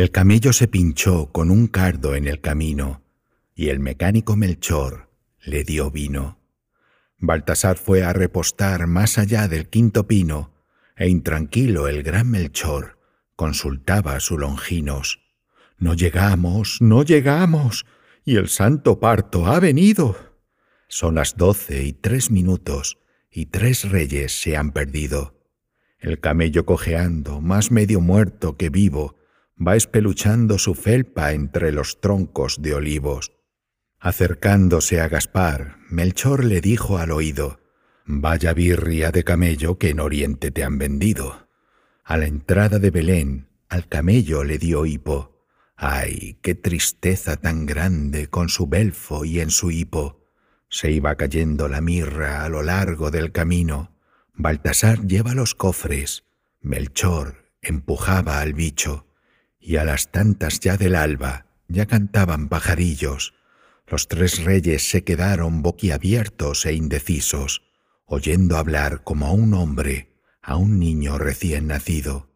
El camello se pinchó con un cardo en el camino, y el mecánico Melchor le dio vino. Baltasar fue a repostar más allá del quinto pino, e intranquilo el gran Melchor consultaba a su Longinos. No llegamos, no llegamos, y el santo parto ha venido. Son las doce y tres minutos, y tres reyes se han perdido. El camello cojeando, más medio muerto que vivo, va espeluchando su felpa entre los troncos de olivos. Acercándose a Gaspar, Melchor le dijo al oído, Vaya birria de camello que en Oriente te han vendido. A la entrada de Belén, al camello le dio hipo. Ay, qué tristeza tan grande con su belfo y en su hipo. Se iba cayendo la mirra a lo largo del camino. Baltasar lleva los cofres. Melchor empujaba al bicho. Y a las tantas ya del alba ya cantaban pajarillos. Los tres reyes se quedaron boquiabiertos e indecisos, oyendo hablar como a un hombre, a un niño recién nacido.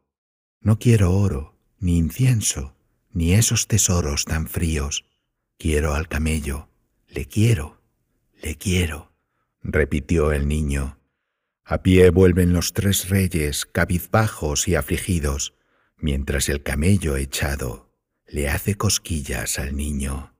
No quiero oro, ni incienso, ni esos tesoros tan fríos. Quiero al camello, le quiero, le quiero, repitió el niño. A pie vuelven los tres reyes, cabizbajos y afligidos, mientras el camello echado le hace cosquillas al niño.